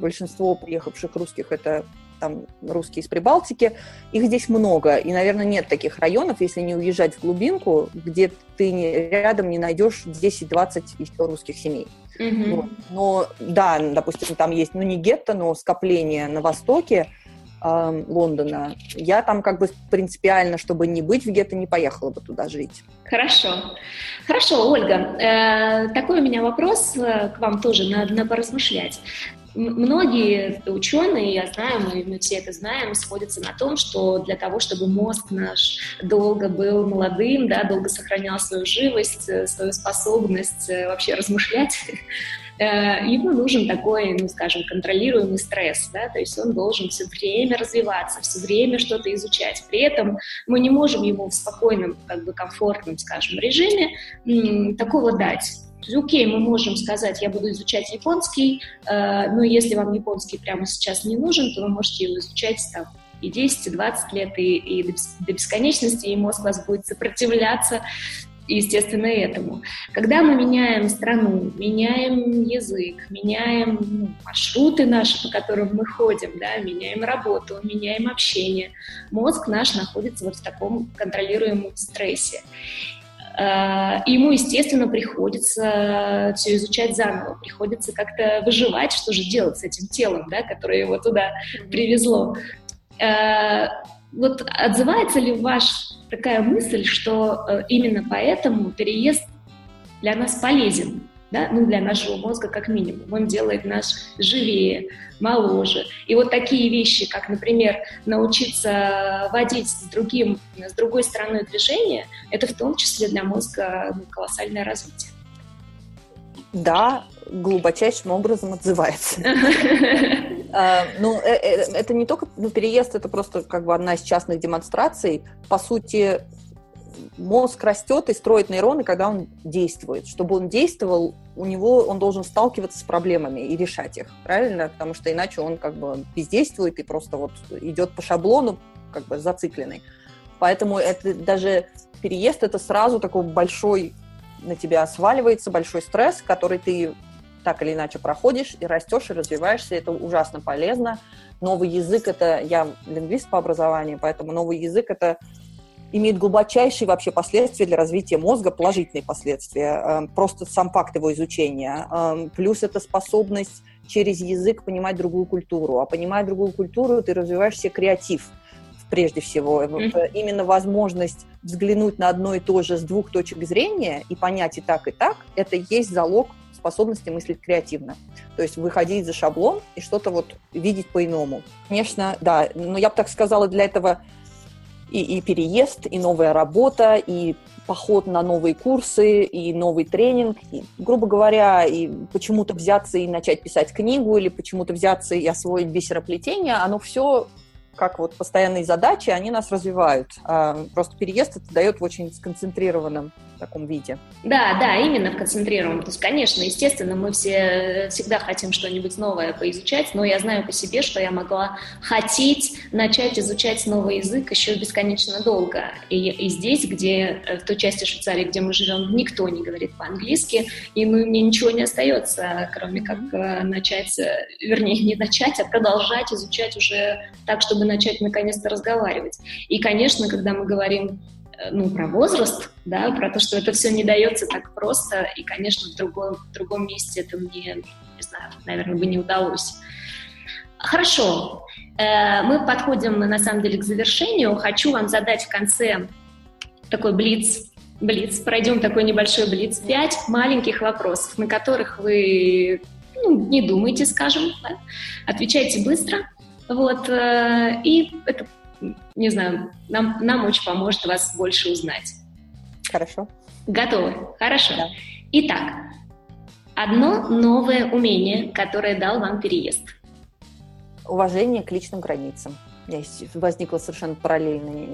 большинство приехавших русских это там русские из Прибалтики, их здесь много, и, наверное, нет таких районов, если не уезжать в глубинку, где ты не, рядом не найдешь 10-20 еще русских семей. Mm-hmm. Вот. Но да, допустим, там есть, ну не гетто, но скопление на востоке, э, Лондона, я там как бы принципиально, чтобы не быть в гетто, не поехала бы туда жить. Хорошо. Хорошо, Ольга, э, такой у меня вопрос э, к вам тоже, надо, надо поразмышлять. Многие ученые, я знаю, мы, все это знаем, сходятся на том, что для того, чтобы мозг наш долго был молодым, да, долго сохранял свою живость, э, свою способность э, вообще размышлять, э, ему нужен такой, ну, скажем, контролируемый стресс, да, то есть он должен все время развиваться, все время что-то изучать. При этом мы не можем ему в спокойном, как бы комфортном, скажем, режиме такого дать. То есть, окей, мы можем сказать, я буду изучать японский, э, но если вам японский прямо сейчас не нужен, то вы можете его изучать там и 10, и 20 лет, и, и до бесконечности, и мозг вас будет сопротивляться, естественно, этому. Когда мы меняем страну, меняем язык, меняем ну, маршруты наши, по которым мы ходим, да, меняем работу, меняем общение, мозг наш находится вот в таком контролируемом стрессе. Э, и ему, естественно, приходится все изучать заново, приходится как-то выживать, что же делать с этим телом, да, которое его туда привезло. Э, вот отзывается ли ваш такая мысль, что э, именно поэтому переезд для нас полезен? Да, ну, для нашего мозга как минимум. Он делает нас живее, моложе. И вот такие вещи, как, например, научиться водить с, другим, с другой стороной движения, это в том числе для мозга ну, колоссальное развитие. Да, глубочайшим образом отзывается. А, ну, э, э, это не только ну, переезд, это просто как бы одна из частных демонстраций. По сути, мозг растет и строит нейроны, когда он действует. Чтобы он действовал, у него он должен сталкиваться с проблемами и решать их, правильно? Потому что иначе он как бы бездействует и просто вот идет по шаблону, как бы зацикленный. Поэтому это даже переезд это сразу такой большой на тебя сваливается большой стресс, который ты так или иначе проходишь и растешь и развиваешься. Это ужасно полезно. Новый язык это я лингвист по образованию, поэтому новый язык это имеет глубочайшие вообще последствия для развития мозга, положительные последствия, эм, просто сам факт его изучения. Эм, плюс это способность через язык понимать другую культуру. А понимая другую культуру, ты развиваешь себе креатив прежде всего. Mm-hmm. Именно возможность взглянуть на одно и то же с двух точек зрения и понять и так, и так, это есть залог способности мыслить креативно. То есть выходить за шаблон и что-то вот видеть по-иному. Конечно, да, но я бы так сказала, для этого и, и переезд, и новая работа, и поход на новые курсы, и новый тренинг, и, грубо говоря, и почему-то взяться и начать писать книгу, или почему-то взяться и освоить бисероплетение, оно все как вот постоянные задачи, они нас развивают. А просто переезд это дает в очень сконцентрированном таком виде. Да, да, именно в концентрированном. То есть, конечно, естественно, мы все всегда хотим что-нибудь новое поизучать, но я знаю по себе, что я могла хотеть начать изучать новый язык еще бесконечно долго. И, и здесь, где э, в той части Швейцарии, где мы живем, никто не говорит по-английски, и ну, мне ничего не остается, кроме как э, начать, э, вернее, не начать, а продолжать изучать уже так, чтобы начать наконец-то разговаривать. И, конечно, когда мы говорим э, ну, про возраст, да, про то, что это все не дается так просто, и, конечно, в другом, в другом месте это мне, не знаю, наверное, бы не удалось. Хорошо, э, мы подходим, на самом деле, к завершению. Хочу вам задать в конце такой блиц, блиц, пройдем такой небольшой блиц, пять маленьких вопросов, на которых вы ну, не думайте, скажем, да? отвечайте быстро, вот, э, и это, не знаю, нам, нам очень поможет вас больше узнать. Хорошо. Готовы? Хорошо. Да. Итак, одно новое умение, которое дал вам переезд. Уважение к личным границам. Я возникла совершенно параллельно.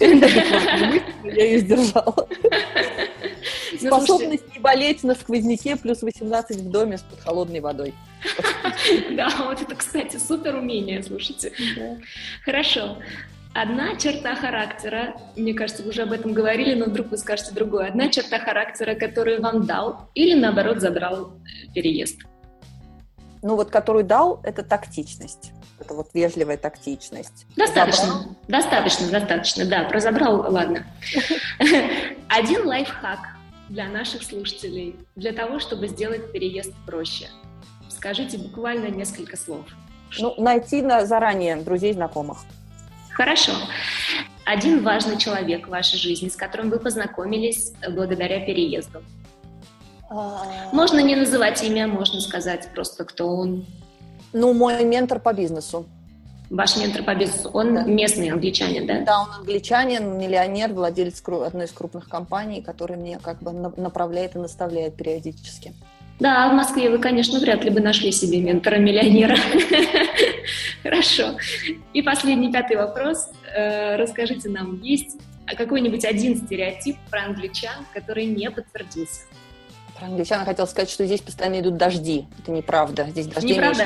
Я ее сдержала. Ну, Способность не болеть на сквозняке плюс 18 в доме с под холодной водой. Да, вот это, кстати, супер умение, слушайте. Хорошо. Одна черта характера, мне кажется, вы уже об этом говорили, но вдруг вы скажете другое. Одна черта характера, которую вам дал или, наоборот, забрал э, переезд? Ну вот, которую дал, это тактичность. Это вот вежливая тактичность. Достаточно, забрал? достаточно, достаточно, да, про забрал, ладно. Один лайфхак для наших слушателей, для того, чтобы сделать переезд проще – Скажите буквально несколько слов. Ну, найти на, заранее друзей, знакомых. Хорошо. Один важный человек в вашей жизни, с которым вы познакомились благодаря переезду. А. Можно не называть имя, можно сказать просто, кто он. Ну, мой ментор по бизнесу. Ваш ментор по бизнесу, он местный англичанин, да? Да, он англичанин, миллионер, владелец одной из крупных компаний, который мне как бы направляет и наставляет периодически. Да, в Москве вы, конечно, вряд ли бы нашли себе ментора-миллионера. Хорошо. И последний, пятый вопрос. Э, расскажите нам, есть какой-нибудь один стереотип про англичан, который не подтвердился? Про англичан хотел сказать, что здесь постоянно идут дожди. Это неправда. Здесь дожди Неправда?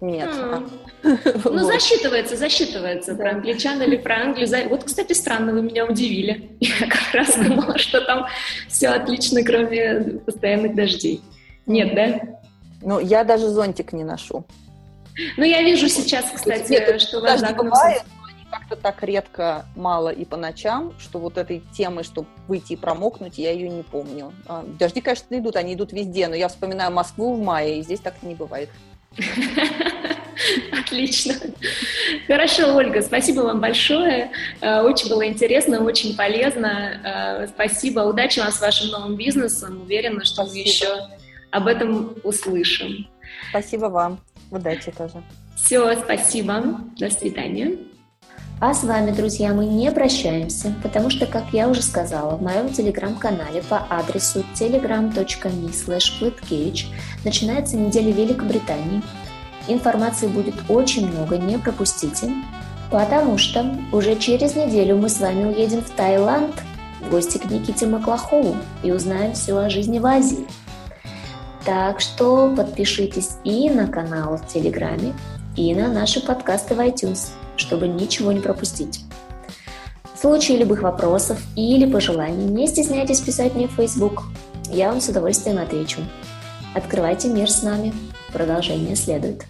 Нет. Ну, засчитывается, засчитывается про англичан или про Англию. Вот, кстати, странно, вы меня удивили. Я как раз думала, что там все отлично, кроме постоянных дождей. Нет, да? Ну, я даже зонтик не ношу. Ну, я вижу сейчас, кстати, Нет, что вас бывает, но они как-то так редко мало и по ночам, что вот этой темы, чтобы выйти и промокнуть, я ее не помню. А, дожди, конечно, идут, они идут везде, но я вспоминаю Москву в мае, и здесь так не бывает. Отлично. Хорошо, Ольга, спасибо вам большое. Э, очень было интересно, очень полезно. Э, спасибо. Удачи вам с вашим новым бизнесом. Уверена, что спасибо. мы еще об этом услышим. Спасибо вам. Удачи тоже. Все, спасибо. До свидания. А с вами, друзья, мы не прощаемся, потому что, как я уже сказала, в моем телеграм-канале по адресу telegram.me slash начинается неделя Великобритании. Информации будет очень много, не пропустите, потому что уже через неделю мы с вами уедем в Таиланд в гости к Никите Маклахову и узнаем все о жизни в Азии – так что подпишитесь и на канал в Телеграме, и на наши подкасты в iTunes, чтобы ничего не пропустить. В случае любых вопросов или пожеланий не стесняйтесь писать мне в Facebook. Я вам с удовольствием отвечу. Открывайте мир с нами. Продолжение следует.